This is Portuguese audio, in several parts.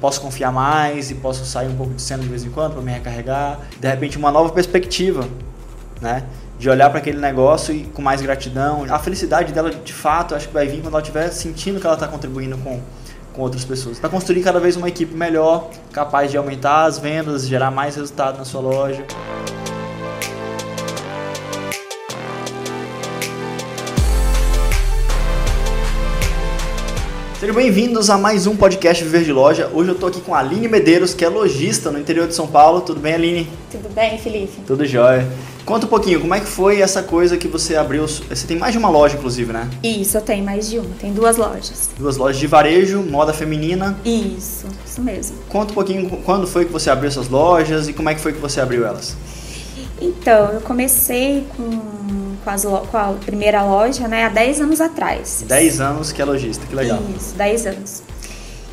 posso confiar mais e posso sair um pouco de cena de vez em quando para me recarregar. De repente, uma nova perspectiva, né? De olhar para aquele negócio e com mais gratidão. A felicidade dela, de fato, acho que vai vir quando ela estiver sentindo que ela está contribuindo com, com outras pessoas. Para construir cada vez uma equipe melhor, capaz de aumentar as vendas, gerar mais resultado na sua loja. Sejam bem-vindos a mais um podcast Viver de Loja. Hoje eu estou aqui com a Aline Medeiros, que é lojista no interior de São Paulo. Tudo bem, Aline? Tudo bem, Felipe? Tudo jóia. Conta um pouquinho, como é que foi essa coisa que você abriu? Você tem mais de uma loja, inclusive, né? Isso, eu tenho mais de uma. Tem duas lojas. Duas lojas de varejo, moda feminina. Isso, isso mesmo. Conta um pouquinho quando foi que você abriu essas lojas e como é que foi que você abriu elas? Então, eu comecei com com, as, com a primeira loja, né, há 10 anos atrás. 10 anos que é lojista, que legal. Isso, 10 anos.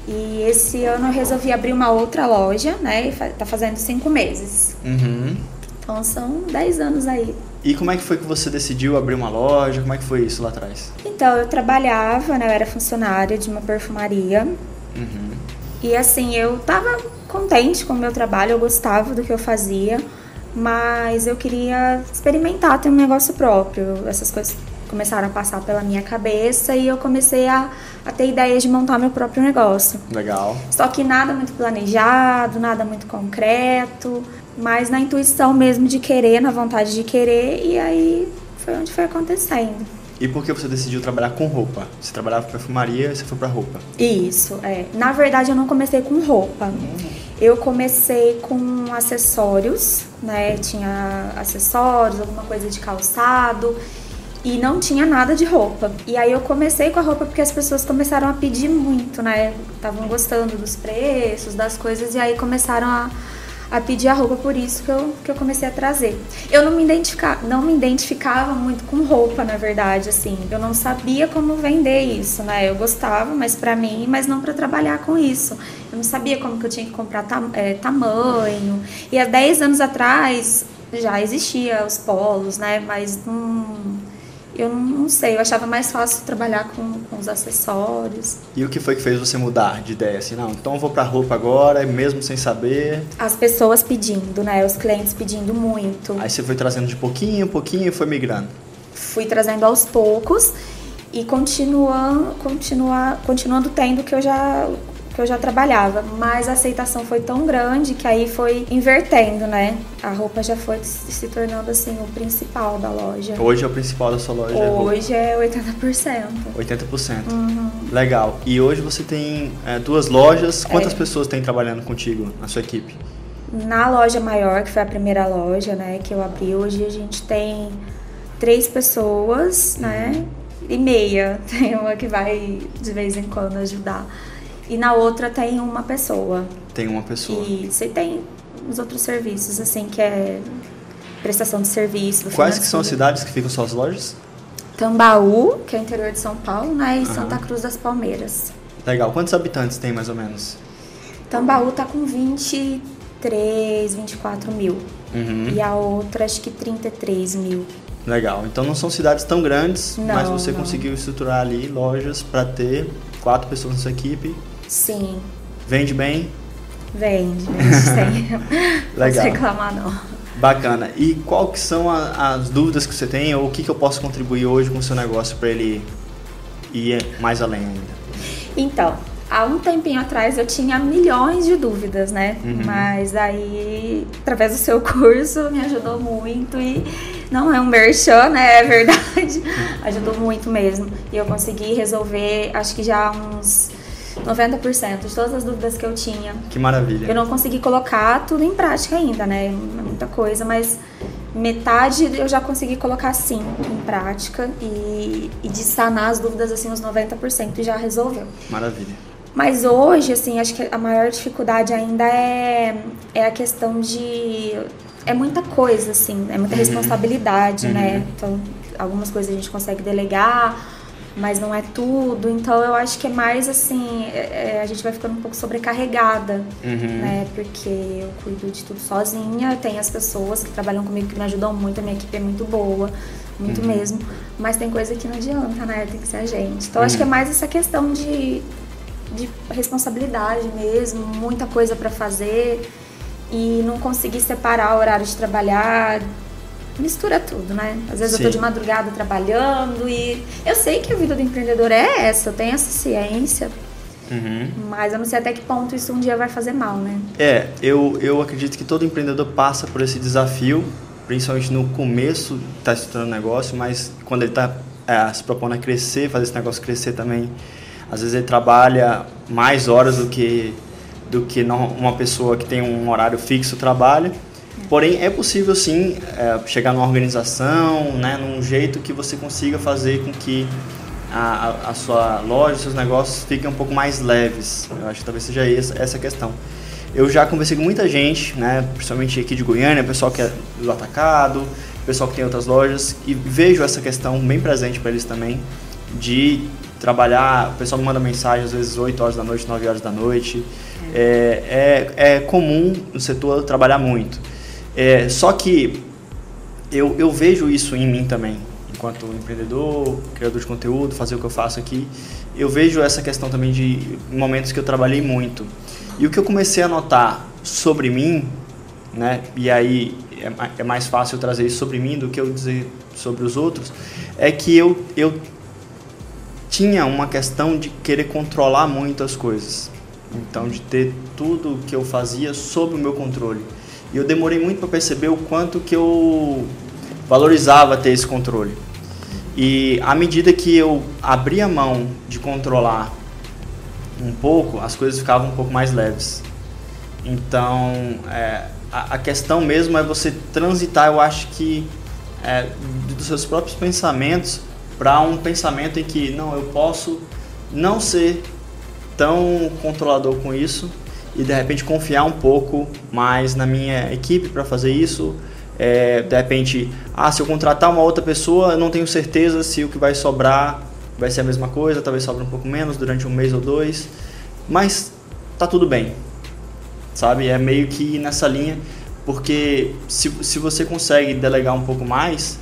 E esse ano eu resolvi abrir uma outra loja, né, e tá fazendo 5 meses. Uhum. Então são 10 anos aí. E como é que foi que você decidiu abrir uma loja? Como é que foi isso lá atrás? Então, eu trabalhava, né, eu era funcionária de uma perfumaria. Uhum. E assim, eu tava contente com o meu trabalho, eu gostava do que eu fazia mas eu queria experimentar ter um negócio próprio. Essas coisas começaram a passar pela minha cabeça e eu comecei a, a ter ideia de montar meu próprio negócio. Legal. Só que nada muito planejado, nada muito concreto, mas na intuição mesmo de querer, na vontade de querer, e aí foi onde foi acontecendo. E por que você decidiu trabalhar com roupa? Você trabalhava com perfumaria e você foi para roupa? Isso, é. Na verdade, eu não comecei com roupa. Uhum. Eu comecei com acessórios, né? Tinha acessórios, alguma coisa de calçado e não tinha nada de roupa. E aí eu comecei com a roupa porque as pessoas começaram a pedir muito, né? Estavam gostando dos preços, das coisas e aí começaram a a pedir a roupa, por isso que eu, que eu comecei a trazer. Eu não me, identifica, não me identificava muito com roupa, na verdade, assim. Eu não sabia como vender isso, né? Eu gostava, mas para mim, mas não para trabalhar com isso. Eu não sabia como que eu tinha que comprar tam, é, tamanho. E há 10 anos atrás já existia os polos, né? Mas não eu não sei, eu achava mais fácil trabalhar com, com os acessórios. E o que foi que fez você mudar de ideia? Assim, não, então eu vou pra roupa agora, mesmo sem saber? As pessoas pedindo, né? Os clientes pedindo muito. Aí você foi trazendo de pouquinho em pouquinho e foi migrando? Fui trazendo aos poucos e continuando, continua, continuando tendo que eu já que eu já trabalhava, mas a aceitação foi tão grande que aí foi invertendo, né? A roupa já foi se tornando assim o principal da loja. Hoje é o principal da sua loja? Hoje é 80%. 80%. Uhum. Legal. E hoje você tem é, duas lojas. Quantas é. pessoas tem trabalhando contigo na sua equipe? Na loja maior, que foi a primeira loja, né, que eu abri, hoje a gente tem três pessoas, né? uhum. né? E meia. Tem uma que vai de vez em quando ajudar. E na outra tem uma pessoa. Tem uma pessoa. E você tem os outros serviços, assim, que é prestação de serviço. Quais que são as cidades que ficam suas lojas? Tambaú, que é o interior de São Paulo, né? E. Santa Cruz das Palmeiras. Legal. Quantos habitantes tem mais ou menos? Tambaú tá com 23, 24 mil. Uhum. E a outra acho que 33 mil. Legal. Então não são cidades tão grandes, não, mas você não. conseguiu estruturar ali lojas para ter quatro pessoas na sua equipe Sim. Vende bem? Vende, vende sim. Legal. Não reclamar não. Bacana. E qual que são a, as dúvidas que você tem ou o que, que eu posso contribuir hoje com o seu negócio para ele ir mais além ainda? Então, há um tempinho atrás eu tinha milhões de dúvidas, né? Uhum. Mas aí, através do seu curso, me ajudou muito e não é um merchan, né? É verdade. ajudou muito mesmo. E eu consegui resolver, acho que já uns 90% de todas as dúvidas que eu tinha. Que maravilha. Eu não consegui colocar tudo em prática ainda, né? Muita coisa, mas metade eu já consegui colocar sim em prática e, e de sanar as dúvidas assim uns 90% e já resolveu. Maravilha. Mas hoje, assim, acho que a maior dificuldade ainda é, é a questão de. É muita coisa, assim, é muita uhum. responsabilidade, né? uhum. né? Então, algumas coisas a gente consegue delegar, mas não é tudo. Então eu acho que é mais assim, é, é, a gente vai ficando um pouco sobrecarregada, uhum. né? Porque eu cuido de tudo sozinha, tem as pessoas que trabalham comigo que me ajudam muito, a minha equipe é muito boa, muito uhum. mesmo. Mas tem coisa que não adianta, né? Tem que ser a gente. Então uhum. acho que é mais essa questão de de responsabilidade mesmo, muita coisa para fazer e não conseguir separar o horário de trabalhar. Mistura tudo, né? Às vezes Sim. eu tô de madrugada trabalhando e eu sei que a vida do empreendedor é essa, eu tenho essa ciência, Uhum. Mas eu não sei até que ponto isso um dia vai fazer mal, né? É, eu, eu acredito que todo empreendedor passa por esse desafio, principalmente no começo está estudando negócio, mas quando ele está é, se propondo a crescer, fazer esse negócio crescer também, às vezes ele trabalha mais horas do que do que uma pessoa que tem um horário fixo trabalha. Porém, é possível sim é, chegar numa organização, né, num jeito que você consiga fazer com que a, a, sua loja, seus negócios fiquem um pouco mais leves. Eu acho que talvez seja essa, essa a questão. Eu já conversei com muita gente, né, principalmente aqui de Goiânia, pessoal que é do atacado, pessoal que tem outras lojas, e vejo essa questão bem presente para eles também, de trabalhar, o pessoal me manda mensagem às vezes 8 horas da noite, 9 horas da noite. É, é, é comum no setor trabalhar muito. É, só que eu, eu vejo isso em mim também enquanto empreendedor, criador de conteúdo, fazer o que eu faço aqui, eu vejo essa questão também de momentos que eu trabalhei muito. E o que eu comecei a notar sobre mim, né, e aí é, é mais fácil trazer isso sobre mim do que eu dizer sobre os outros, é que eu, eu tinha uma questão de querer controlar muito as coisas. Então, de ter tudo que eu fazia sob o meu controle. E eu demorei muito para perceber o quanto que eu valorizava ter esse controle. E à medida que eu abria a mão de controlar um pouco, as coisas ficavam um pouco mais leves. Então, é, a, a, questão mesmo é você transitar, eu acho que, é, dos seus próprios pensamentos para um pensamento em que, não, eu posso não ser tão controlador com isso e de repente confiar um pouco mais na minha equipe para fazer isso, é, de repente, ah, se eu contratar uma outra pessoa, eu não tenho certeza se o que vai sobrar vai ser a mesma coisa, talvez sobre um pouco menos durante um mês ou dois, mas tá tudo bem, sabe? É meio que nessa linha, porque se, se você consegue delegar um pouco mais,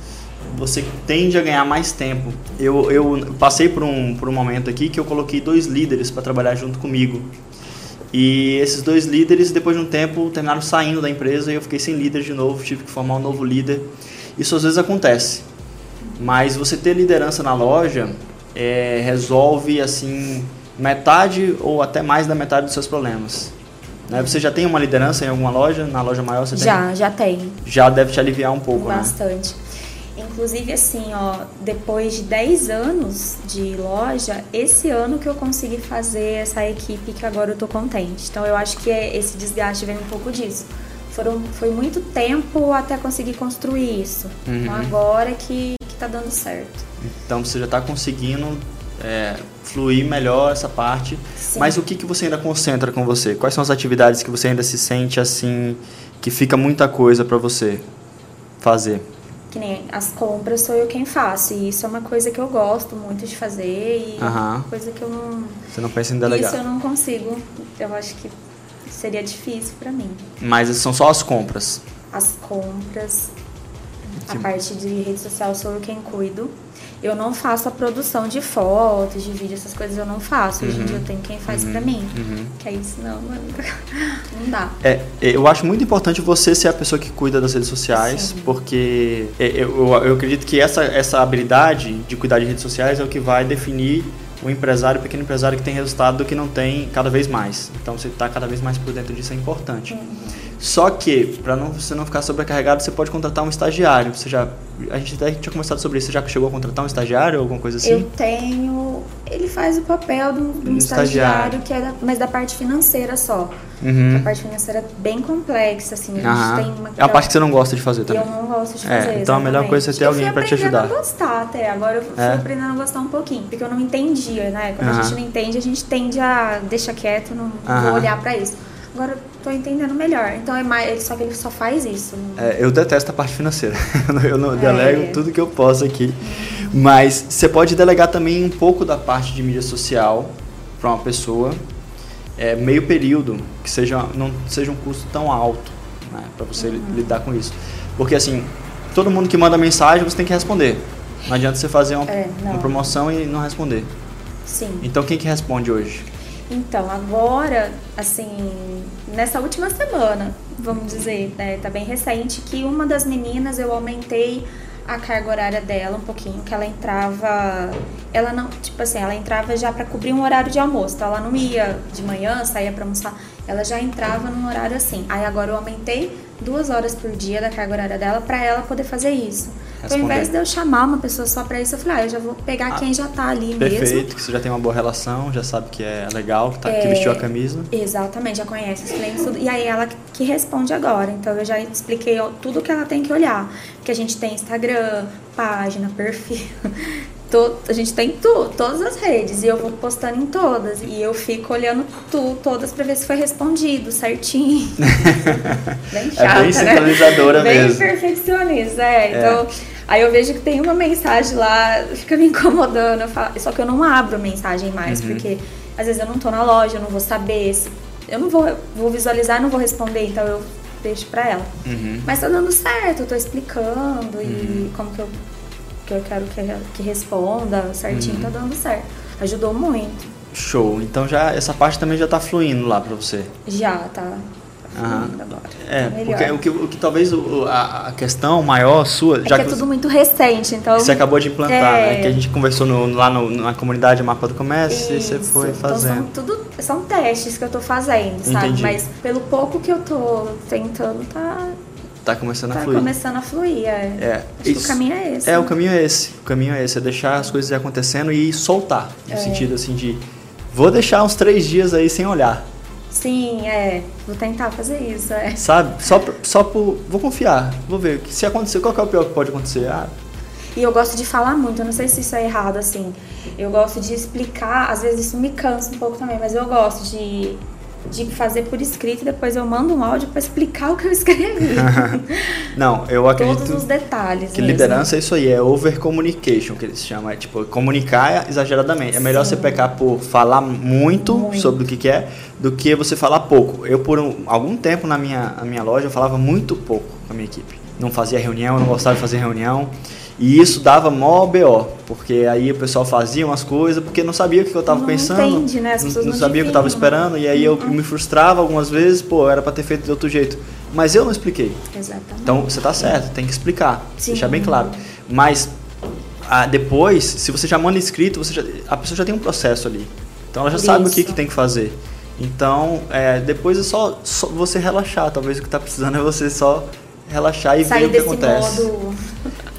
você tende a ganhar mais tempo. Eu, eu passei por um, por um momento aqui que eu coloquei dois líderes para trabalhar junto comigo. E esses dois líderes, depois de um tempo, terminaram saindo da empresa e eu fiquei sem líder de novo, tive que formar um novo líder. Isso às vezes acontece, mas você ter liderança na loja é, resolve assim metade ou até mais da metade dos seus problemas. Né? Você já tem uma liderança em alguma loja? Na loja maior você já, tem? Já, já tem. Já deve te aliviar um pouco, né? Bastante. Né? Inclusive, assim, ó, depois de 10 anos de loja, esse ano que eu consegui fazer essa equipe que agora eu tô contente. Então, eu acho que é, esse desgaste vem um pouco disso. Foram, foi muito tempo até conseguir construir isso. Então, uhum. Então, agora que, que tá dando certo. Então, você já tá conseguindo é, fluir melhor essa parte. Sim. Mas o que, que você ainda concentra com você? Quais são as atividades que você ainda se sente assim, que fica muita coisa para você fazer? Que nem as compras sou eu quem faço. E isso é uma coisa que eu gosto muito de fazer e uhum. coisa que eu não. Você não pensa em delegar? Isso eu não consigo. Eu acho que seria difícil para mim. Mas são só as compras? As compras. A parte de rede social sou eu quem cuido. Eu não faço a produção de fotos, de vídeo, essas coisas eu não faço. Hoje em uhum. dia eu tenho quem faz uhum. pra mim. Uhum. Que é isso, não, mano. Não dá. É, eu acho muito importante você ser a pessoa que cuida das redes sociais, Sim. porque é, eu, eu, eu acredito que essa, essa habilidade de cuidar de redes sociais é o que vai definir o empresário, o pequeno empresário que tem resultado do que não tem cada vez mais. Então, você está cada vez mais por dentro disso é importante. Uhum. Só que, para não, você não ficar sobrecarregado, você pode contratar um estagiário. Você já, a gente até tinha conversado sobre isso. Você já chegou a contratar um estagiário ou alguma coisa assim? Eu tenho. Ele faz o papel de um, um estagiário, estagiário, que é da, mas da parte financeira só. Uhum. A parte financeira é bem complexa, assim. A gente tem uma, é a parte que você não gosta de fazer também. Eu não gosto de é, fazer. É, então a melhor coisa é ter alguém para te ajudar. Eu fui aprendendo a gostar até. Agora eu fui é. aprendendo a gostar um pouquinho. Porque eu não entendia, né? Quando uhum. a gente não entende, a gente tende a deixar quieto, não uhum. vou olhar para isso. Agora tô entendendo melhor. Então é mais. Só que ele só faz isso. É, eu detesto a parte financeira. eu não é. delego tudo que eu posso aqui. Mas você pode delegar também um pouco da parte de mídia social para uma pessoa. É, meio período, que seja, não seja um custo tão alto né, para você uhum. lidar com isso. Porque assim, todo mundo que manda mensagem você tem que responder. Não adianta você fazer uma, é, uma promoção e não responder. Sim. Então quem que responde hoje? Então, agora, assim, nessa última semana, vamos dizer, né, tá bem recente, que uma das meninas eu aumentei a carga horária dela um pouquinho, que ela entrava, ela não, tipo assim, ela entrava já para cobrir um horário de almoço, então ela não ia de manhã, saía para almoçar, ela já entrava num horário assim. Aí agora eu aumentei duas horas por dia da carga horária dela para ela poder fazer isso. Então, ao invés de eu chamar uma pessoa só para isso, eu falei, ah, eu já vou pegar ah, quem já tá ali perfeito, mesmo. Perfeito, que você já tem uma boa relação, já sabe que é legal, que, tá, é, que vestiu a camisa. Exatamente, já conhece os clientes, tudo. E aí ela que responde agora. Então eu já expliquei tudo que ela tem que olhar. Porque a gente tem Instagram, página, perfil. A gente tem tu, todas as redes e eu vou postando em todas e eu fico olhando tu, todas para ver se foi respondido certinho. bem chata, é bem sincronizadora né? mesmo. Bem perfeccionista, é. é. Então, aí eu vejo que tem uma mensagem lá, fica me incomodando, eu falo, só que eu não abro mensagem mais, uhum. porque às vezes eu não tô na loja, eu não vou saber se, eu não vou, vou visualizar, não vou responder, então eu deixo para ela. Uhum. Mas tá dando certo, eu tô explicando uhum. e como que eu que eu quero que, que responda certinho, uhum. tá dando certo. Ajudou muito. Show. Então já essa parte também já tá fluindo lá para você. Já, tá. Uhum. Agora. É, tá porque o que, o que talvez o, a, a, questão maior sua. É já que, é tudo muito recente, então. Você acabou de implantar, é... né? Que a gente conversou no, lá no, na comunidade Mapa do Comércio Isso. e você foi fazendo. Então são, tudo, são testes que eu tô fazendo, sabe? Entendi. Mas pelo pouco que eu tô tentando, tá, Tá começando tá a fluir. Tá começando a fluir, é. é Acho isso, que o caminho é esse. É, né? o caminho é esse. O caminho é esse, é deixar as coisas acontecendo e soltar. No é. sentido assim de. Vou deixar uns três dias aí sem olhar. Sim, é. Vou tentar fazer isso, é. Sabe? Só, só por. Vou confiar. Vou ver. Se acontecer, qual é o pior que pode acontecer? Ah, e eu gosto de falar muito, eu não sei se isso é errado, assim. Eu gosto de explicar, às vezes isso me cansa um pouco também, mas eu gosto de de fazer por escrito e depois eu mando um áudio para explicar o que eu escrevi. Não, eu acredito. Todos os detalhes. Que mesmo. liderança é isso aí, é over communication que eles chamam. É tipo, comunicar exageradamente. É melhor Sim. você pecar por falar muito, muito, sobre o que quer do que você falar pouco. Eu, por um, algum tempo na minha, na minha loja, eu falava muito pouco com a minha equipe. Não fazia reunião, eu não gostava de fazer reunião. E isso dava mó BO, porque aí o pessoal fazia umas coisas porque não sabia o que eu estava pensando. Entende, né? As não, não, não sabia o que eu estava esperando, e aí eu uhum. me frustrava algumas vezes, pô, era para ter feito de outro jeito. Mas eu não expliquei. Exatamente. Então você está certo, tem que explicar, Sim. deixar bem claro. Mas ah, depois, se você já manda escrito, você já, a pessoa já tem um processo ali. Então ela já Por sabe isso. o que, que tem que fazer. Então, é, depois é só, só, você relaxar. Talvez o que está precisando é você só relaxar e Sair ver o que acontece. Modo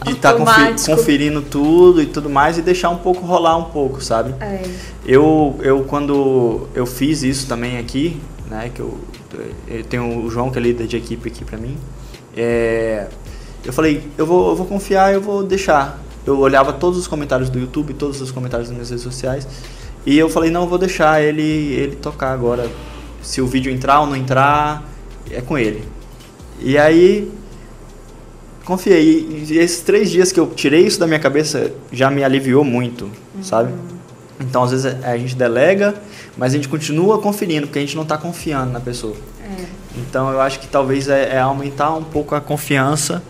de estar tá conferindo tudo e tudo mais e deixar um pouco rolar um pouco, sabe? É. Eu, eu quando eu fiz isso também aqui, né, que eu, eu tenho o João que é líder de equipe aqui para mim, é, eu falei, eu vou, eu vou confiar, eu vou deixar. Eu olhava todos os comentários do YouTube, todos os comentários das minhas redes sociais e eu falei, não, eu vou deixar ele, ele tocar agora. Se o vídeo entrar ou não entrar, é com ele. E aí confiei. E esses três dias que eu tirei isso da minha cabeça já me aliviou muito, uhum. sabe? Então, às vezes a gente delega, mas a gente continua conferindo, porque a gente não está confiando na pessoa. É. Então, eu acho que talvez é, é, aumentar um pouco a confiança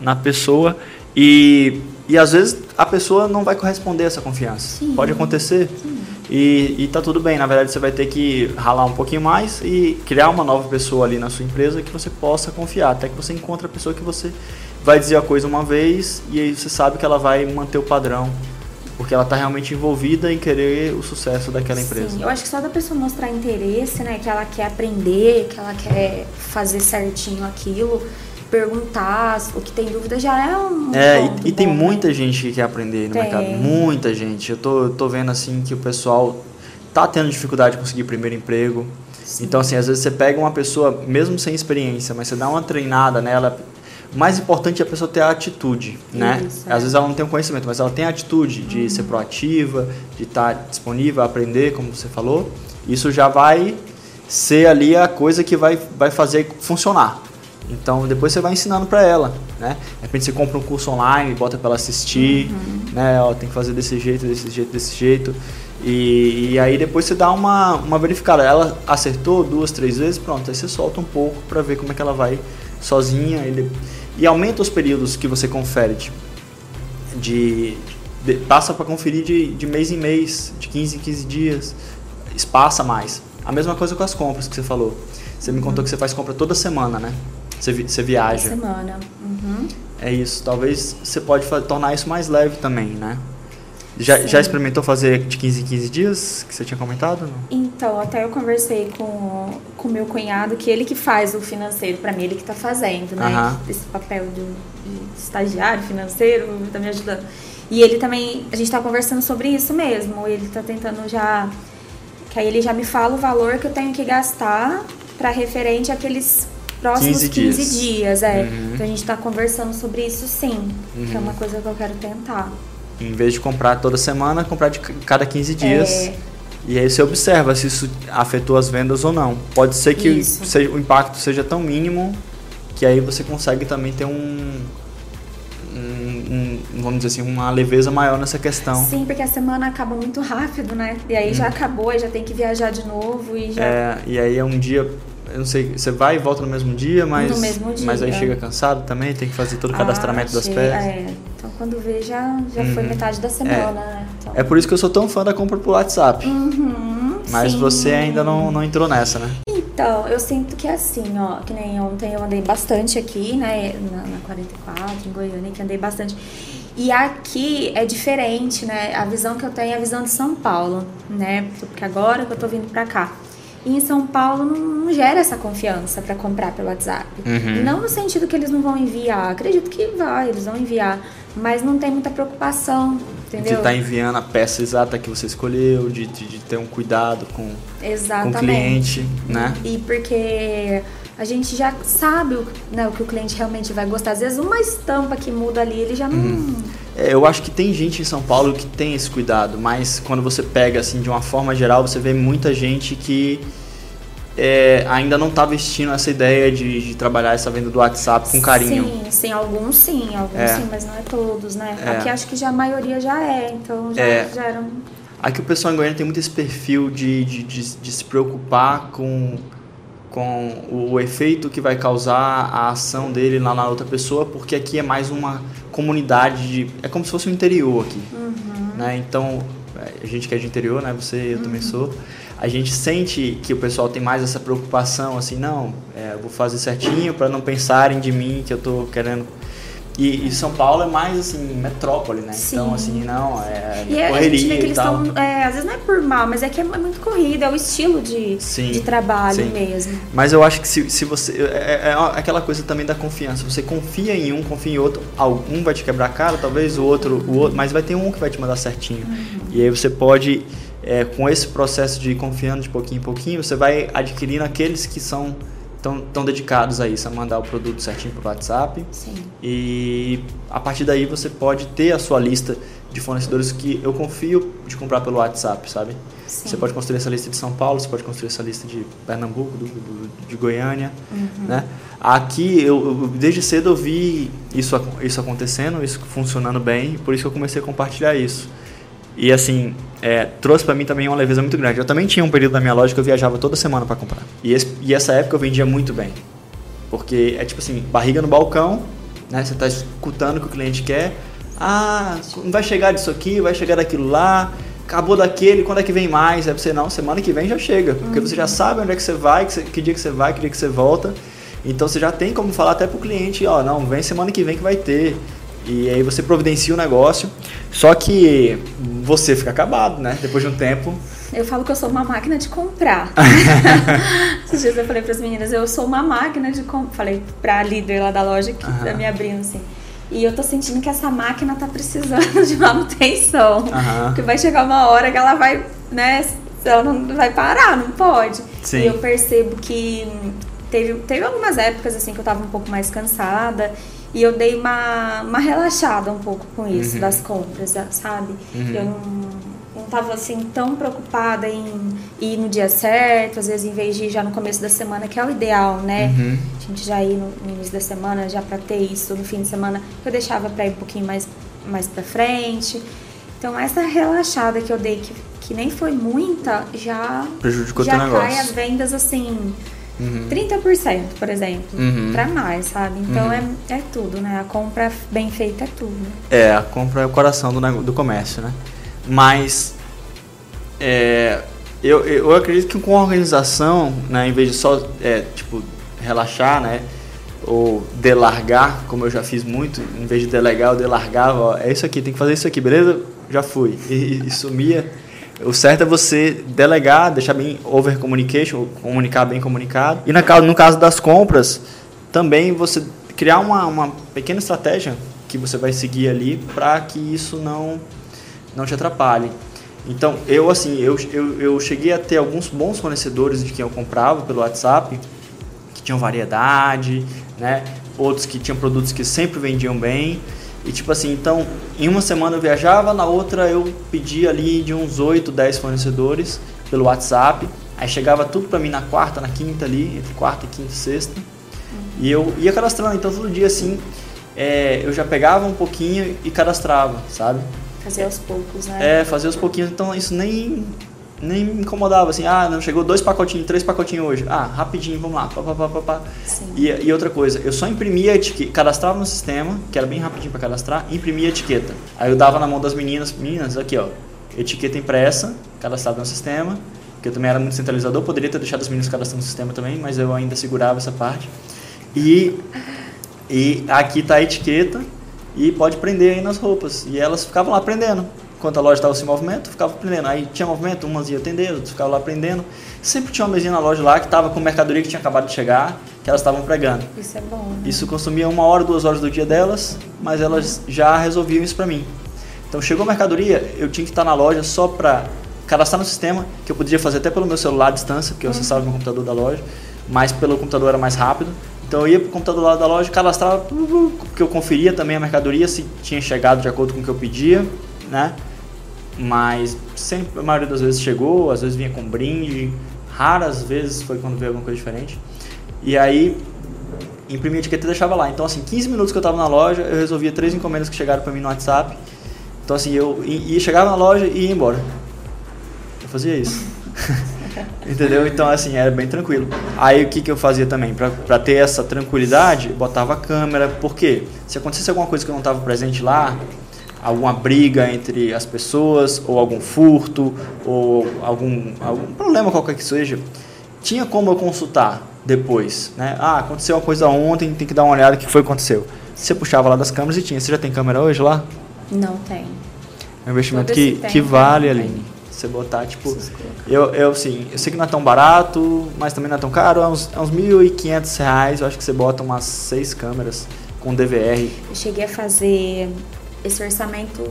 na pessoa e, e às vezes a pessoa não vai corresponder a essa confiança. Sim. Pode acontecer. Sim. E, e tá tudo bem, na verdade você vai ter que ralar um pouquinho mais e criar uma nova pessoa ali na sua empresa que você possa confiar, até que você encontre a pessoa que você vai dizer a coisa uma vez e aí você sabe que ela vai manter o padrão. Porque ela está realmente envolvida em querer o sucesso daquela empresa. Sim, eu acho que só da pessoa mostrar interesse, né? Que ela quer aprender, que ela quer fazer certinho aquilo, perguntar, o que tem dúvida já é um. É, e, e, tem né? muita gente que quer aprender no tem. mercado. Muita gente. Eu tô, eu tô vendo assim que o pessoal tá tendo dificuldade de conseguir primeiro emprego. Sim. Então, assim, às vezes você pega uma pessoa, mesmo sem experiência, mas você dá uma treinada nela, mais importante é a pessoa ter a atitude, né? Isso, é. Às vezes ela não tem o conhecimento, mas ela tem a atitude de uhum. ser proativa, de estar disponível a aprender, como você falou. Isso já vai ser ali a coisa que vai, vai fazer funcionar. Então depois você vai ensinando para ela, né? De repente você compra um curso online, bota para ela assistir, uhum. né? Ó, tem que fazer desse jeito, desse jeito, desse jeito. E, e, aí depois você dá uma, uma verificada. Ela acertou duas, três vezes, pronto. Aí você solta um pouco para ver como é que ela vai sozinha. Ele e aumenta os períodos que você confere. De, de, de passa para conferir de, de mês em mês, de 15 em 15 dias. espaça mais. A mesma coisa com as compras que você falou. Você me contou que você faz compra toda semana, né? Você, vi- você viaja. Toda semana. Uhum. É isso. Talvez você pode tornar isso mais leve também, né? Já, Sim. já experimentou fazer de 15 em 15 dias, que você tinha comentado? Não? Então, até eu conversei com o meu cunhado, que ele que faz o financeiro pra mim, ele que tá fazendo, né? Aham. Esse papel de, de estagiário financeiro, tá me ajudando. E ele também, a gente tá conversando sobre isso mesmo, ele tá tentando já, que aí ele já me fala o valor que eu tenho que gastar pra referente àqueles próximos 15 15, dias. dias. é. Uhum. Então a gente tá conversando sobre isso sim, que é Uhum. uma coisa que eu quero tentar. Em vez de comprar toda semana, comprar de cada 15 dias. É. E aí você observa se isso afetou as vendas ou não. Pode ser que seja- o impacto seja tão mínimo que aí você consegue também ter um, um- um- vamos dizer assim, uma leveza maior nessa questão. Sim, porque a semana acaba muito rápido, né? E aí já acabou, aí já tem que viajar de novo e já. Hum. É, e aí é um dia, eu não sei, você vai e volta no mesmo dia, mas, No mesmo dia. mas aí chega cansado também, tem que fazer todo o cadastramento Ah, das peças. É, então quando vê já, já foi Uhum. metade da semana, né? Então, É por isso que eu sou tão fã da compra por WhatsApp. Uhum, Mas sim. você ainda não, não entrou nessa, né? Então, eu sinto que é assim, ó, que nem ontem eu andei bastante aqui, né, na, na 44, em Goiânia, que andei bastante. E aqui é diferente, né? A visão que eu tenho é a visão de São Paulo, né? Porque agora que eu tô vindo pra cá. E em São Paulo não, não gera essa confiança pra comprar pelo WhatsApp. Uhum. Não no sentido que eles não vão enviar, acredito que vai, eles vão enviar, mas não tem muita preocupação, De entendeu? estar enviando a peça exata que você escolheu, de, de, de ter um cuidado com, com Exatamente. o cliente, né? E porque a gente já sabe o, né, o que o cliente realmente vai gostar. Às vezes uma estampa que muda ali, ele já não. Uhum. É, eu acho que tem gente em São Paulo que tem esse cuidado, mas quando você pega assim de uma forma geral, você vê muita gente que é, ainda não está vestindo essa ideia de, de trabalhar essa venda do WhatsApp com carinho. Sim, sim, alguns sim, alguns É. sim, mas não é todos, né? É. Aqui acho que já a maioria já é, então já, É. já era um. Aqui o pessoal em Goiânia tem muito esse perfil de, de, de, de se preocupar com, com o efeito que vai causar a ação dele lá na outra pessoa, porque aqui é mais uma comunidade, de, é como se fosse um interior aqui. Né? Então, a gente que é de interior, né? você, eu também sou, a gente sente que o pessoal tem mais essa preocupação, assim, não, é, vou fazer certinho para não pensarem de mim que eu tô querendo... E, e São Paulo é mais, assim, metrópole, né? Então, Sim. assim, não, é E é- a correria gente vê que eles estão. É, às vezes não é por mal, mas é que é muito corrida, é o estilo de, Sim, de trabalho sim. mesmo. Mas eu acho que se, se você. É, é aquela coisa também da confiança. Você confia em um, confia em outro. Um vai te quebrar a cara, talvez o outro, o outro, mas vai ter um que vai te mandar certinho. E aí você pode, é, com esse processo de ir confiando de pouquinho em pouquinho, você vai adquirindo aqueles que são tão, tão dedicados a isso, a mandar o produto certinho pro WhatsApp. Sim. E a partir daí você pode ter a sua lista de fornecedores que eu confio de comprar pelo WhatsApp, sabe? Sim. Você pode construir essa lista de São Paulo, você pode construir essa lista de Pernambuco, do, do- de Goiânia, Uhum. né? Aqui, eu, eu- desde cedo eu vi isso, isso acontecendo, isso funcionando bem, por isso que eu comecei a compartilhar isso. E assim, é, trouxe pra mim também uma leveza muito grande. Eu também tinha um período da minha loja que eu viajava toda semana para comprar. E, esse- e essa época eu vendia muito bem. Porque é tipo assim, barriga no balcão, né? Você tá escutando o que o cliente quer. Ah, não vai chegar disso aqui, vai chegar daquilo lá. Acabou daquele, quando é que vem mais? Aí você, não, semana que vem já chega. Porque você já sabe onde é que você vai, que, você- que dia que você vai, que dia que você volta. Então você já tem como falar até pro cliente, ó, não, vem semana que vem que vai ter. E aí você providencia o negócio. Só que você fica acabado, né? Depois de um tempo. Eu falo que eu sou uma máquina de comprar. Esses dias eu falei para as meninas, eu sou uma máquina de comprar. Falei pra líder lá da loja que Aham. tá me abrindo assim. E eu tô sentindo que essa máquina tá precisando de manutenção. Aham. Que vai chegar uma hora que ela vai, né? Ela não vai parar, não pode. Sim. E eu percebo que teve, teve algumas épocas assim que eu tava um pouco mais cansada. E eu dei uma, uma relaxada um pouco com isso, Uhum. das compras, sabe? Uhum. Eu não, não tava assim tão preocupada em ir no dia certo, às vezes em vez de ir já no começo da semana, que é o ideal, né? Uhum. A gente já ir no, no início da semana, já pra ter isso no fim de semana, eu deixava pra ir um pouquinho mais, mais pra frente. Então essa relaxada que eu dei, que, que nem foi muita, já, Prejudicou já cai negócio. as vendas assim. Uhum. 30%, por exemplo, Uhum. pra mais, sabe? Então Uhum. é, é tudo, né? A compra bem feita é tudo. É, a compra é o coração do, do comércio, né? Mas é, eu, eu acredito que com organização, né, em vez de só, é, tipo, relaxar, né, ou delargar, como eu já fiz muito, em vez de delegar, eu delargava, ó, é isso aqui, tem que fazer isso aqui, beleza? Já fui. E, e sumia. O certo é você delegar, deixar bem over communication, comunicar bem comunicado. E no caso das compras, também você criar uma, uma pequena estratégia que você vai seguir ali para que isso não, não te atrapalhe. Então, eu assim, eu, eu, eu cheguei a ter alguns bons fornecedores de quem eu comprava pelo WhatsApp, que tinham variedade, né? Outros que tinham produtos que sempre vendiam bem. E tipo assim, então, em uma semana eu viajava, na outra eu pedia ali de uns 8, 10 fornecedores pelo WhatsApp. Aí chegava tudo para mim na quarta, na quinta ali, entre quarta e quinta e sexta. E eu ia cadastrando, então todo dia assim, é, eu já pegava um pouquinho e cadastrava, sabe? Fazer aos poucos, né? É, fazer aos pouquinhos, então isso nem nem me incomodava, assim, ah, não, chegou dois pacotinhos, três pacotinhos hoje. Ah, rapidinho, vamos lá, pá, pá, pá, pá. E, e outra coisa, eu só imprimia a etiqueta, cadastrava no sistema, que era bem rapidinho para cadastrar, imprimia a etiqueta. Aí eu dava na mão das meninas, meninas, aqui ó, etiqueta impressa, cadastrava no sistema, que eu também era muito centralizador, poderia ter deixado as meninas cadastrando no sistema também, mas eu ainda segurava essa parte. E, e aqui tá a etiqueta e pode prender aí nas roupas. E elas ficavam lá prendendo enquanto a loja estava sem movimento, ficava aprendendo. Aí tinha movimento, umas iam atender, outras ficavam lá aprendendo. Sempre tinha uma mesinha na loja lá que estava com mercadoria que tinha acabado de chegar, que elas estavam pregando. Isso é bom. Né? Isso consumia uma hora, duas horas do dia delas, mas elas já resolviam isso para mim. Então chegou a mercadoria, eu tinha que estar na loja só para cadastrar no sistema, que eu podia fazer até pelo meu celular à distância, porque eu acessava uhum. meu computador da loja, mas pelo computador era mais rápido. Então eu ia para o computador lá da loja, cadastrava, porque eu conferia também a mercadoria se tinha chegado de acordo com o que eu pedia, né? Mas sempre, a maioria das vezes chegou, às vezes vinha com brinde, raras vezes foi quando veio alguma coisa diferente. E aí imprimia a etiqueta e deixava lá. Então assim, 15 minutos que eu estava na loja, eu resolvia três encomendas que chegaram para mim no WhatsApp. Então assim, eu ia, chegava na loja e ia embora. Eu fazia isso. Entendeu? Então, assim, era bem tranquilo. Aí, o que, que eu fazia também? Para ter essa tranquilidade, botava a câmera. Por quê? Se acontecesse alguma coisa que eu não estava presente lá, alguma briga entre as pessoas, ou algum furto, ou algum, algum problema qualquer que seja, tinha como eu consultar depois, né? Ah, aconteceu uma coisa ontem, tem que dar uma olhada o que foi que aconteceu. Você puxava lá das câmeras e tinha. Você já tem câmera hoje lá? Não tem. É um investimento que, tem, que vale, Aline. Você botar, tipo... Eu, eu, assim, eu sei que não é tão barato, mas também não é tão caro. É uns, é uns 1.500 reais. Eu acho que você bota umas seis câmeras com DVR. Eu cheguei a fazer esse orçamento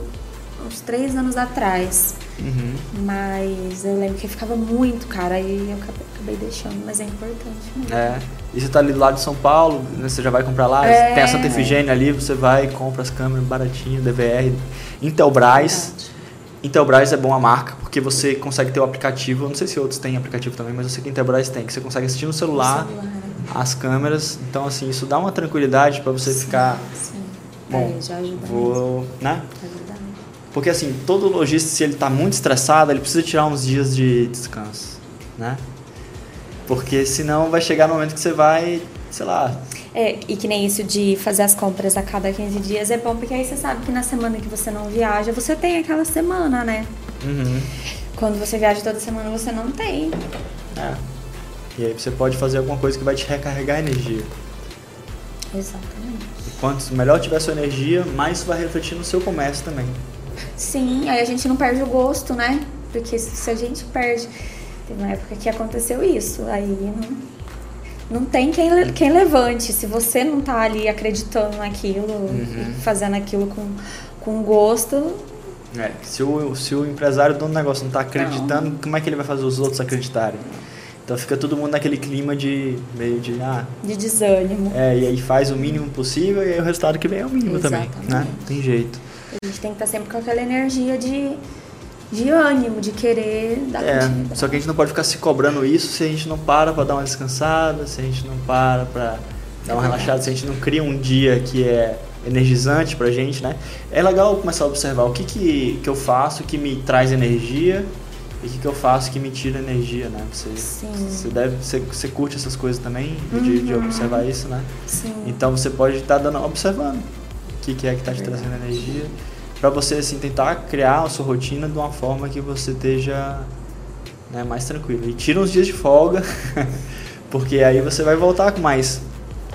uns três anos atrás. Uhum. Mas eu lembro que ficava muito caro, aí eu acabei, acabei deixando, mas é importante. Mesmo. É. E você tá ali do lado de São Paulo, né, você já vai comprar lá, é. tem a Santa Efigênia ali, você vai e compra as câmeras baratinho, DVR, Intelbras. Verdade. Intelbras é bom a marca, porque você consegue ter o aplicativo, eu não sei se outros têm aplicativo também, mas eu sei que Intelbras tem, que você consegue assistir no celular, celular. É. as câmeras, então assim, isso dá uma tranquilidade para você sim, ficar sim Bom, é, já ajuda vou, né? Ajuda Porque assim, todo lojista, se ele está muito estressado, ele precisa tirar uns dias de descanso, né? Porque senão vai chegar no momento que você vai, sei lá... É, e que nem isso de fazer as compras a cada 15 dias é bom, porque aí você sabe que na semana que você não viaja, você tem aquela semana, né? Uhum. Quando você viaja toda semana, você não tem. É. E aí você pode fazer alguma coisa que vai te recarregar energia. Exatamente. Quanto melhor tiver a sua energia, mais isso vai refletir no seu comércio também. Sim, aí a gente não perde o gosto, né? Porque se a gente perde. Teve uma época que aconteceu isso, aí não, não tem quem, quem levante. Se você não tá ali acreditando naquilo, uhum. fazendo aquilo com, com gosto. É, se o, se o empresário do negócio não tá acreditando, não. como é que ele vai fazer os outros acreditarem? Então fica todo mundo naquele clima de meio de ah, de desânimo. É, e aí faz o mínimo possível e aí o resultado que vem é o mínimo Exatamente. também, né? Tem jeito. A gente tem que estar sempre com aquela energia de de ânimo, de querer dar É, só que a gente não pode ficar se cobrando isso se a gente não para para dar uma descansada, se a gente não para para dar uma relaxada, se a gente não cria um dia que é energizante pra gente, né? É legal começar a observar o que, que, que eu faço que me traz energia e o que, que eu faço que me tira energia, né? Você, Sim. você deve, você, você curte essas coisas também, uhum. de, de, uhum. observar isso, né? Sim. Então você pode estar tá dando, observando o que, que é que está te trazendo energia, para você assim tentar criar a sua rotina de uma forma que você esteja né? Mais tranquilo. E tira uns dias de folga, porque aí você vai voltar com mais.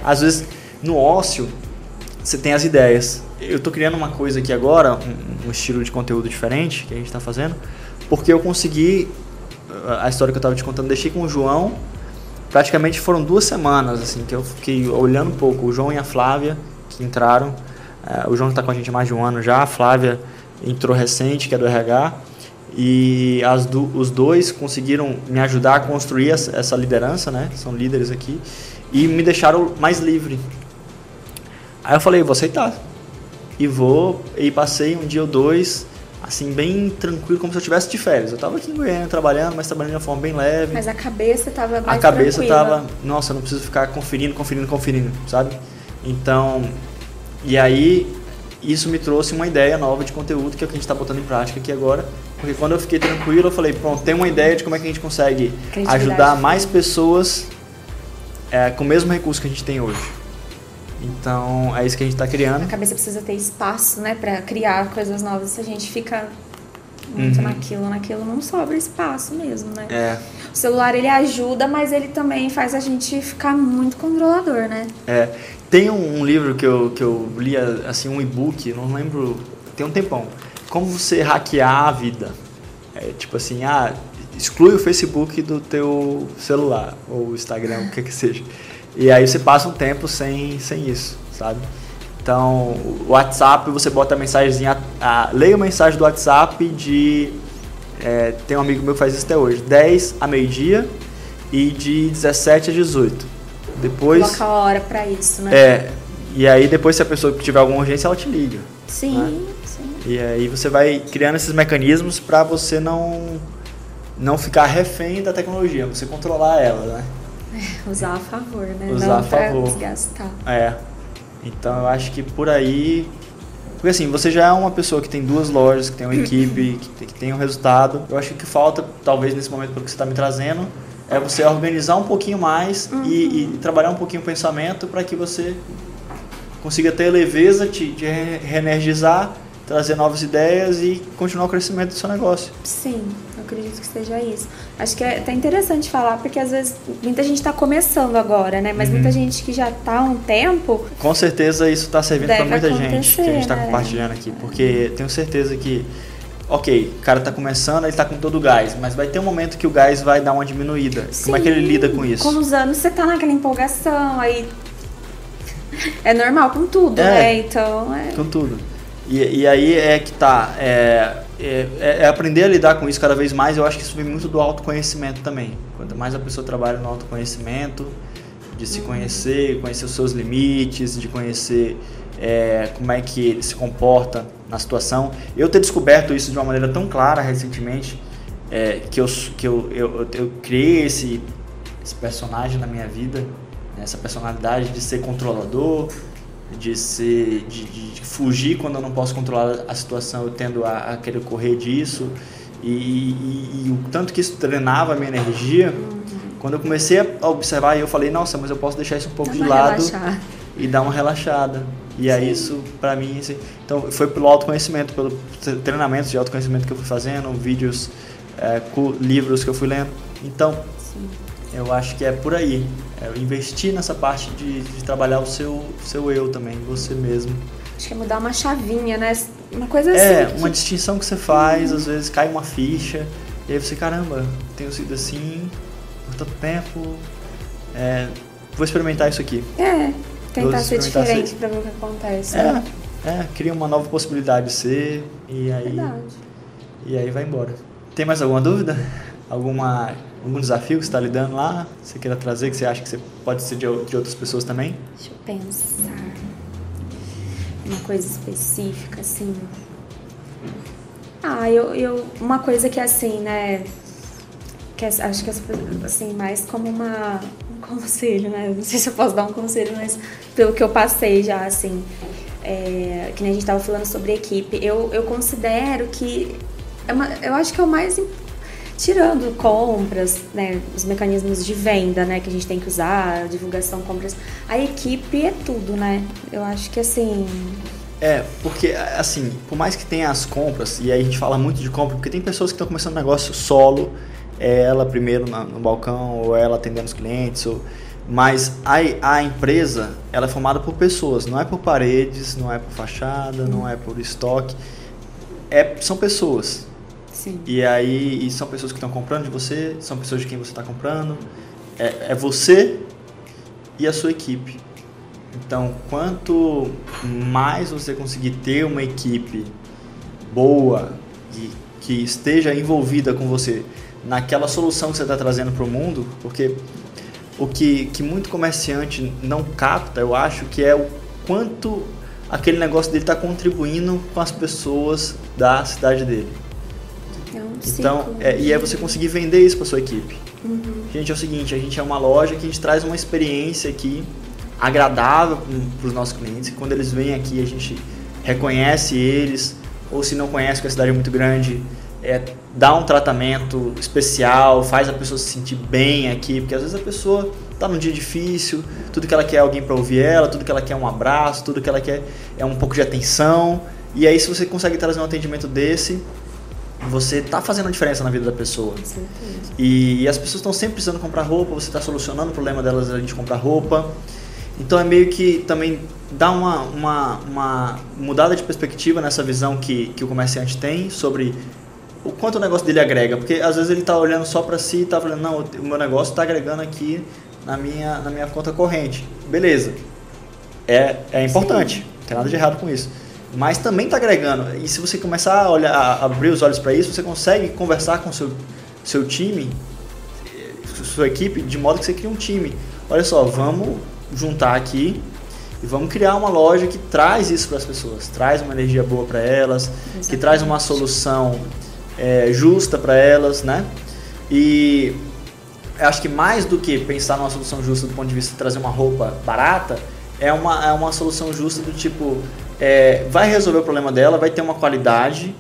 Às vezes, no ócio, você tem as ideias. Eu tô criando uma coisa aqui agora, um, um estilo de conteúdo diferente que a gente está fazendo, porque eu consegui a história que eu estava te contando, deixei com o João. Praticamente foram duas semanas assim que eu fiquei olhando um pouco o João e a Flávia que entraram. Uh, o João está com a gente há mais de um ano já, a Flávia entrou recente, que é do RH, e as do, os dois conseguiram me ajudar a construir essa, essa liderança, né? São líderes aqui e me deixaram mais livre. Aí eu falei, vou aceitar. E vou, e passei um dia ou dois, assim, bem tranquilo, como se eu estivesse de férias. Eu estava aqui em Goiânia trabalhando, mas trabalhando de uma forma bem leve. Mas a cabeça estava mais A cabeça estava, nossa, eu não preciso ficar conferindo, conferindo, conferindo, sabe? Então, e aí isso me trouxe uma ideia nova de conteúdo que é o que a gente está botando em prática aqui agora. Porque quando eu fiquei tranquilo, eu falei, pronto, tem uma ideia de como é que a gente consegue ajudar mais pessoas é, com o mesmo recurso que a gente tem hoje. Então, é isso que a gente está criando. A cabeça precisa ter espaço, né, para criar coisas novas. Se a gente fica muito uhum. naquilo, naquilo, não sobra espaço mesmo, né? É. O celular, ele ajuda, mas ele também faz a gente ficar muito controlador, né? É. Tem um, um livro que eu, que eu li, assim, um e-book, não lembro, tem um tempão. Como você hackear a vida. É, tipo assim, ah, exclui o Facebook do teu celular, ou Instagram, o que que seja. E aí você passa um tempo sem, sem isso, sabe? Então, o WhatsApp, você bota a mensagenzinha, a, leia a mensagem do WhatsApp de. É, tem um amigo meu que faz isso até hoje, 10 a meio-dia e de 17 a 18. Depois. Coloca a hora pra isso, né? É. E aí, depois, se a pessoa tiver alguma urgência, ela te liga. Sim, né? sim. E aí você vai criando esses mecanismos para você não, não ficar refém da tecnologia, você controlar ela, né? É, usar a favor, né? Usar Não a favor. desgastar. É. Então eu acho que por aí. Porque assim, você já é uma pessoa que tem duas lojas, que tem uma equipe, que, tem um resultado. Eu acho que o que falta, talvez nesse momento, pelo que você está me trazendo, é você organizar um pouquinho mais uhum. e, e, trabalhar um pouquinho o pensamento para que você consiga ter leveza, de te reenergizar trazer novas ideias e continuar o crescimento do seu negócio. Sim, eu acredito que seja isso. Acho que é até interessante falar, porque às vezes muita gente está começando agora, né? Mas uhum. muita gente que já está há um tempo. Com certeza isso está servindo para muita gente que a gente está né? compartilhando aqui, porque tenho certeza que. Ok, o cara está começando, ele está com todo o gás, mas vai ter um momento que o gás vai dar uma diminuída. Sim, Como é que ele lida com isso? Com os anos você está naquela empolgação, aí é normal com tudo, é, né? Então é. Com tudo. E, e aí é que tá. É, é, é, aprender a lidar com isso cada vez mais. Eu acho que isso vem muito do autoconhecimento também. Quanto mais a pessoa trabalha no autoconhecimento, de se conhecer, conhecer os seus limites, de conhecer é, como é que ele se comporta na situação. Eu ter descoberto isso de uma maneira tão clara recentemente, é, que, eu, que eu, eu, eu criei esse, esse personagem na minha vida, né, essa personalidade de ser controlador, de ser de, de, fugir quando eu não posso controlar a situação eu tendo a, a querer correr disso e, e, e, o tanto que isso drenava a minha energia uhum. quando eu comecei a observar eu falei nossa mas eu posso deixar isso um pouco de lado relaxar. e dar uma relaxada e aí isso para mim assim, então foi pelo autoconhecimento pelo treinamento de autoconhecimento que eu fui fazendo vídeos é, livros que eu fui lendo então Sim. Eu acho que é por aí é, investir nessa parte de, de, trabalhar o seu, seu eu também, você mesmo. Acho que é mudar uma chavinha, né? Uma coisa é, assim. É, uma distinção que você faz, às vezes cai uma ficha, e aí você, caramba, tenho sido assim por tanto tempo, é, vou experimentar isso aqui. É, tentar ser diferente ser... pra ver o que acontece. É, é, cria uma nova possibilidade de ser, e aí. Verdade. E aí vai embora. Tem mais alguma dúvida? Alguma algum desafio que está lidando lá? Você queira trazer, que você acha que você pode ser de, de outras pessoas também? Deixa eu pensar. Uma coisa específica, assim. Ah, eu, eu uma coisa que é assim, né? Que é, acho que é assim, mais como uma, um conselho, né? Não sei se eu posso dar um conselho, mas pelo que eu passei já, assim. É, que nem a gente estava falando sobre equipe, eu, eu considero que é uma, eu acho que é o mais importante tirando compras, né, os mecanismos de venda, né, que a gente tem que usar, divulgação, compras, a equipe é tudo, né? Eu acho que assim. É, porque assim, por mais que tenha as compras, e aí a gente fala muito de compra, porque tem pessoas que estão começando negócio solo, é ela primeiro no balcão, ou ela atendendo os clientes, ou... mas a, a empresa ela é formada por pessoas, não é por paredes, não é por fachada, não é por estoque, é, são pessoas. Sim. E aí e são pessoas que estão comprando de você, são pessoas de quem você está comprando, é, é você e a sua equipe. Então, quanto mais você conseguir ter uma equipe boa e que esteja envolvida com você naquela solução que você está trazendo para o mundo, porque o que, que muito comerciante não capta, eu acho, que é o quanto aquele negócio dele está contribuindo com as pessoas da cidade dele. É um então, é, e é você conseguir vender isso para sua equipe. Uhum. Gente, é o seguinte, a gente é uma loja que a gente traz uma experiência aqui agradável para os nossos clientes. Quando eles vêm aqui, a gente reconhece eles, ou se não conhece, porque a cidade é muito grande, é, dá um tratamento especial, faz a pessoa se sentir bem aqui, porque às vezes a pessoa está num dia difícil, tudo que ela quer é alguém para ouvir ela, tudo que ela quer é um abraço, tudo que ela quer é um pouco de atenção. E aí, se você consegue trazer um atendimento desse, você está fazendo a diferença na vida da pessoa. E, e as pessoas estão sempre precisando comprar roupa, você está solucionando o problema delas a gente comprar roupa. Então é meio que também dá uma, uma, uma mudada de perspectiva nessa visão que, que o comerciante tem sobre o quanto o negócio dele agrega. Porque às vezes ele está olhando só para si e está falando, não, o meu negócio está agregando aqui na minha, na minha conta corrente. Beleza. É, é importante, Sim. não tem nada de errado com isso. Mas também está agregando. E se você começar a, olhar, a abrir os olhos para isso, você consegue conversar com seu, seu time, sua equipe, de modo que você cria um time. Olha só, vamos juntar aqui e vamos criar uma loja que traz isso para as pessoas, traz uma energia boa para elas, Exatamente. que traz uma solução é, justa para elas, né? E acho que mais do que pensar numa solução justa do ponto de vista de trazer uma roupa barata, é uma, é uma solução justa do tipo, é, vai resolver o problema dela, vai ter uma qualidade,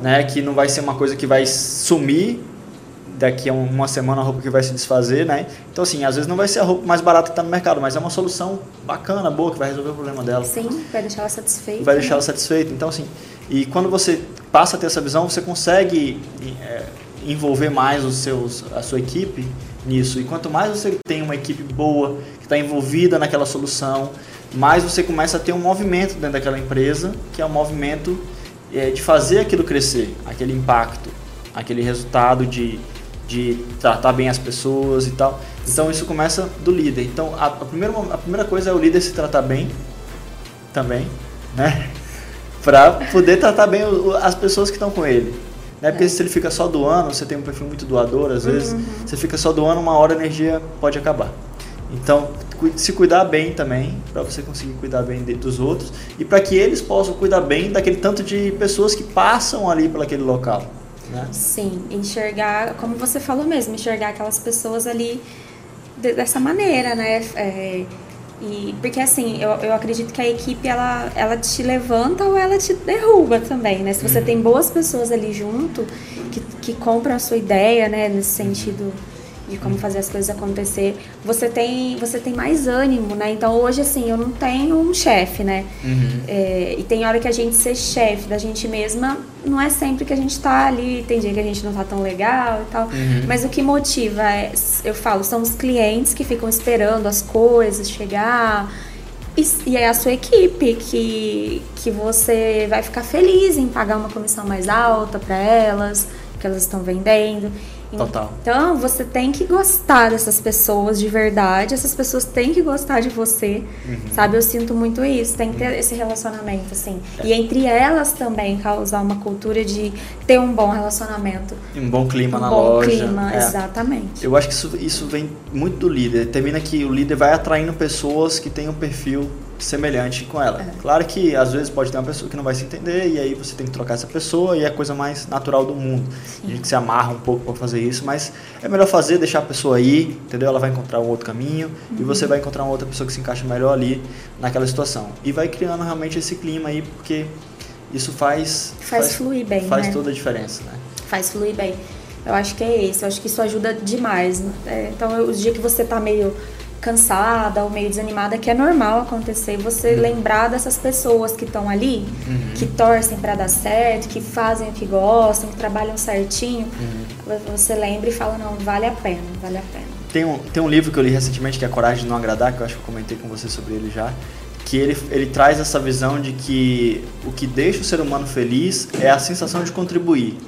né? Que não vai ser uma coisa que vai sumir daqui a uma semana a roupa que vai se desfazer, né? Então, assim, às vezes não vai ser a roupa mais barata que está no mercado, mas é uma solução bacana, boa, que vai resolver o problema dela. Sim, vai deixar ela satisfeita. Vai deixar ela satisfeita. Então, assim, e quando você passa a ter essa visão, você consegue é, envolver mais os seus, a sua equipe nisso. E quanto mais você tem uma equipe boa, que está envolvida naquela solução, mais você começa a ter um movimento dentro daquela empresa, que é um movimento é, de fazer aquilo crescer, aquele impacto, aquele resultado de de tratar bem as pessoas e tal. Então isso começa do líder. Então a, a, primeira, a primeira coisa é o líder se tratar bem também, né? para poder tratar bem o, as pessoas que estão com ele. Né? Porque é. se ele fica só doando, você tem um perfil muito doador, às vezes, uhum. você fica só doando, uma hora a energia pode acabar. Então, se cuidar bem também, para você conseguir cuidar bem dos outros e para que eles possam cuidar bem daquele tanto de pessoas que passam ali por aquele local. Né? Sim, enxergar, como você falou mesmo, enxergar aquelas pessoas ali de, dessa maneira, né? É, e, porque assim, eu, eu acredito que a equipe ela, ela te levanta ou ela te derruba também, né? Se você uhum. tem boas pessoas ali junto que, que compram a sua ideia, né? Nesse sentido de como fazer as coisas acontecer, você tem, você tem mais ânimo, né? Então hoje, assim, eu não tenho um chefe, né? Uhum. É, e tem hora que a gente ser chefe da gente mesma, não é sempre que a gente tá ali, tem dia que a gente não tá tão legal e tal. Uhum. Mas o que motiva, é, eu falo, são os clientes que ficam esperando as coisas chegar. E, e é a sua equipe que, que você vai ficar feliz em pagar uma comissão mais alta para elas, que elas estão vendendo. Total. Então, você tem que gostar dessas pessoas de verdade, essas pessoas têm que gostar de você, uhum. sabe? Eu sinto muito isso, tem que ter esse relacionamento, assim. É. E entre elas também causar uma cultura de ter um bom relacionamento. Um bom clima um na bom loja. clima, é. exatamente. Eu acho que isso, isso vem muito do líder. Termina que o líder vai atraindo pessoas que têm um perfil semelhante com ela. É. Claro que às vezes pode ter uma pessoa que não vai se entender e aí você tem que trocar essa pessoa e é a coisa mais natural do mundo. Sim. A gente se amarra um pouco para fazer isso, mas é melhor fazer, deixar a pessoa aí, entendeu? Ela vai encontrar um outro caminho uhum. e você vai encontrar uma outra pessoa que se encaixa melhor ali naquela situação. E vai criando realmente esse clima aí, porque isso faz faz, faz fluir bem, faz né? toda a diferença, né? Faz fluir bem. Eu acho que é isso, eu acho que isso ajuda demais. É, então, os dias que você tá meio cansada ou meio desanimada, que é normal acontecer, você Uhum. lembrar dessas pessoas que estão ali, que torcem para dar certo, que fazem o que gostam, que trabalham certinho, Uhum. você lembra e fala, não, vale a pena, vale a pena. Tem um, tem um livro que eu li recentemente que é Coragem de Não Agradar, que eu acho que eu comentei com você sobre ele já, que ele, ele traz essa visão de que o que deixa o ser humano feliz é a sensação de contribuir.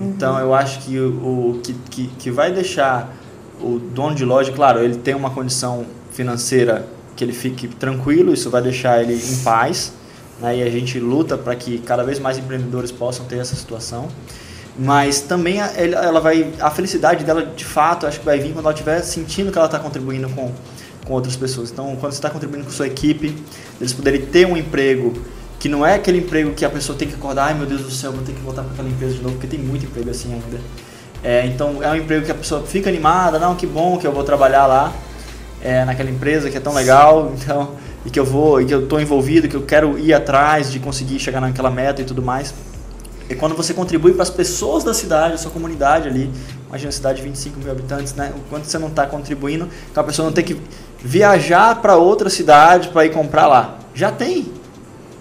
Então eu acho que o, o que, que, que vai deixar o dono de loja, claro, ele tem uma condição financeira que ele fique tranquilo, isso vai deixar ele em paz, né? e a gente luta para que cada vez mais empreendedores possam ter essa situação. Mas também ela vai, a felicidade dela de fato, acho que vai vir quando ela estiver sentindo que ela está contribuindo com, com outras pessoas. Então, quando você está contribuindo com sua equipe, eles poderem ter um emprego que não é aquele emprego que a pessoa tem que acordar, ai meu Deus do céu, vou ter que voltar para aquela empresa de novo, porque tem muito emprego assim ainda. É, então, é um emprego que a pessoa fica animada, não, que bom que eu vou trabalhar lá, é, naquela empresa que é tão legal, então, e que eu vou, e que eu estou envolvido, que eu quero ir atrás de conseguir chegar naquela meta e tudo mais. E quando você contribui para as pessoas da cidade, a sua comunidade ali, imagina uma cidade de 25 mil habitantes, né? O quanto você não está contribuindo, que a pessoa não tem que viajar para outra cidade para ir comprar lá. Já tem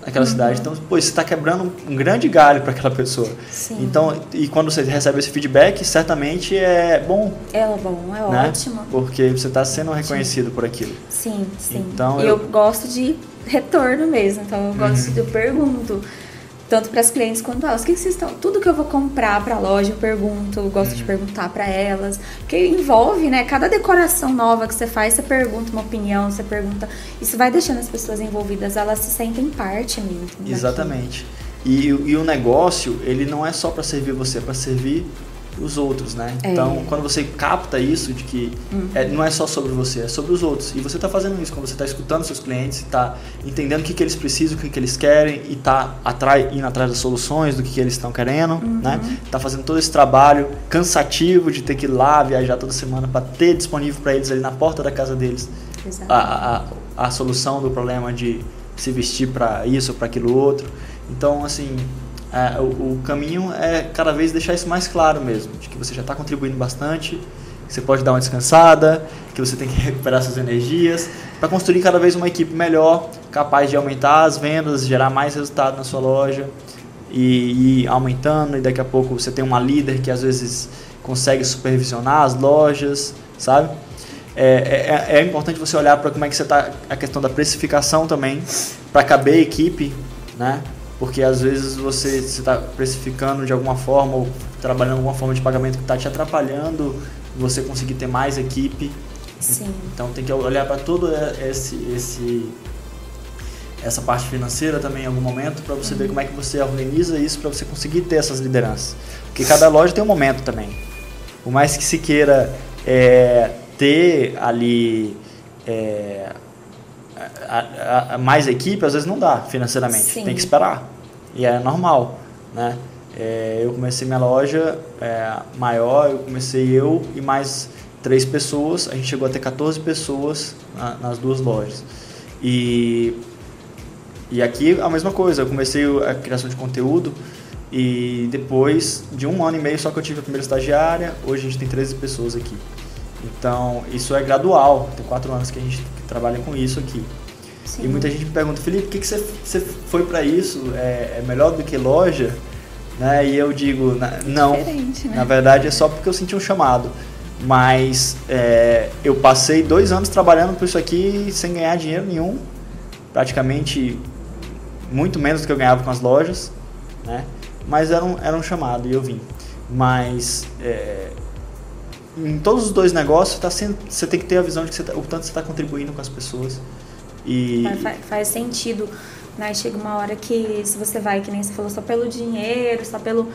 naquela cidade. Então, pô, você está quebrando um grande galho para aquela pessoa. Sim. Então, e quando você recebe esse feedback, certamente é bom, É bom, é né? ótimo. Porque você está sendo reconhecido por aquilo. Sim, sim. Então, e eu... eu- Uhum. gosto de retorno mesmo, então eu gosto de eu pergunto tanto para as clientes quanto elas, o que que vocês estão, tudo que eu vou comprar para a loja, eu pergunto, eu gosto de Uhum. perguntar para elas, porque envolve, né, cada decoração nova que você faz, você pergunta uma opinião, você pergunta, isso vai deixando as pessoas envolvidas, elas se sentem parte mesmo. Exatamente. E, e o negócio, ele não é só para servir você, é para servir os outros, né? É. Então, quando você capta isso de que é, não é só sobre você, é sobre os outros. E você está fazendo isso quando você está escutando seus clientes, está entendendo o que, que eles precisam, o que, que eles querem e está indo atrás das soluções do que, que eles estão querendo, né? Tá fazendo todo esse trabalho cansativo de ter que ir lá viajar toda semana para ter disponível para eles ali na porta da casa deles a, a, a solução do problema de se vestir para isso, para aquilo outro. Então, assim, é, o, o caminho é cada vez deixar isso mais claro mesmo, de que você já está contribuindo bastante, que você pode dar uma descansada, que você tem que recuperar suas energias, para construir cada vez uma equipe melhor, capaz de aumentar as vendas, gerar mais resultado na sua loja e ir aumentando, e daqui a pouco você tem uma líder que às vezes consegue supervisionar as lojas, sabe? É, é, é importante você olhar para como é que você está a questão da precificação também para caber a equipe, né? Porque às vezes você está precificando de alguma forma ou trabalhando alguma forma de pagamento que está te atrapalhando você conseguir ter mais equipe. Sim. Então tem que olhar para todo esse, esse essa parte financeira também em algum momento para você ver como é que você organiza isso para você conseguir ter essas lideranças. Porque cada loja tem um momento também. Por mais que se queira é, ter ali é, a- a- mais equipe, às vezes não dá financeiramente. Sim. Tem que esperar. E é normal, né? É, eu comecei minha loja é, maior, eu comecei eu e mais três pessoas. A gente chegou a ter 14 pessoas na- nas duas lojas. E, e aqui a mesma coisa, eu comecei a criação de conteúdo e depois de um ano e meio só que eu tive a primeira estagiária, hoje a gente tem 13 pessoas aqui. Então, isso é gradual, tem quatro anos que a gente trabalha com isso aqui. Sim. E muita gente me pergunta, Felipe, por que, que você, você foi para isso? É, é melhor do que loja? Né? E eu digo, na- não. Diferente, né? Na verdade é só porque eu senti um chamado. Mas é, eu passei dois anos trabalhando por isso aqui sem ganhar dinheiro nenhum. Praticamente muito menos do que eu ganhava com as lojas. Né? Mas era um, era um chamado e eu vim. Mas é, em todos os dois negócios tá sendo, você tem que ter a visão de que você tá- o tanto você está contribuindo com as pessoas. E, Faz, faz- sentido, né? Chega uma hora que se você vai, que nem você falou, só pelo dinheiro, só pelo.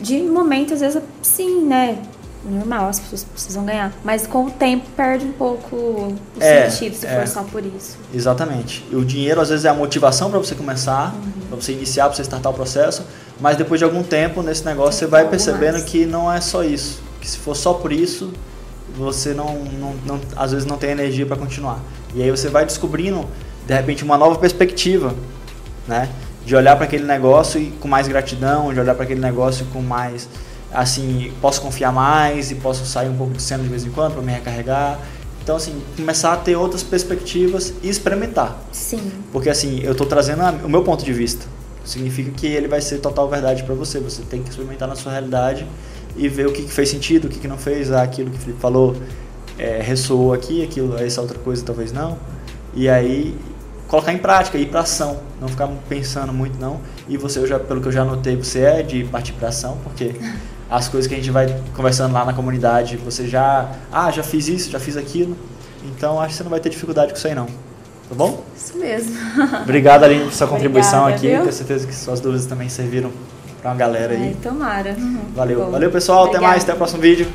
De momento, às vezes, sim, né? Normal, as pessoas precisam ganhar. Mas com o tempo perde um pouco o É, sentido se é. for só por isso. Exatamente. E o dinheiro às vezes é a motivação para você começar, para você iniciar, para você startar o processo, mas depois de algum tempo nesse negócio você vai percebendo mais. que não é só isso. Que se for só por isso, você não, não, não às vezes não tem energia para continuar. E aí você vai descobrindo, de repente, uma nova perspectiva, né? De olhar para aquele negócio e com mais gratidão, de olhar para aquele negócio com mais assim, posso confiar mais e posso sair um pouco de cena de vez em quando para me recarregar. Então, assim, começar a ter outras perspectivas e experimentar. Sim. Porque, assim, eu estou trazendo o meu ponto de vista. Significa que ele vai ser total verdade para você. Você tem que experimentar na sua realidade e ver o que, que fez sentido, o que, que não fez. Ah, aquilo que o Felipe falou é, ressoou aqui, aquilo, essa outra coisa talvez não. E aí colocar em prática, ir para ação, não ficar pensando muito não. E você, já, pelo que eu já notei, você é de partir para ação, porque as coisas que a gente vai conversando lá na comunidade, você já, ah, já fiz isso, já fiz aquilo. Então acho que você não vai ter dificuldade com isso aí não. Tá bom? Isso mesmo. Obrigado, Aline, por sua contribuição Obrigada, aqui. viu? Tenho certeza que suas dúvidas também serviram para uma galera aí. Ai, tomara. Valeu. Bom, Valeu, pessoal. Até obrigada. mais. Até o próximo vídeo.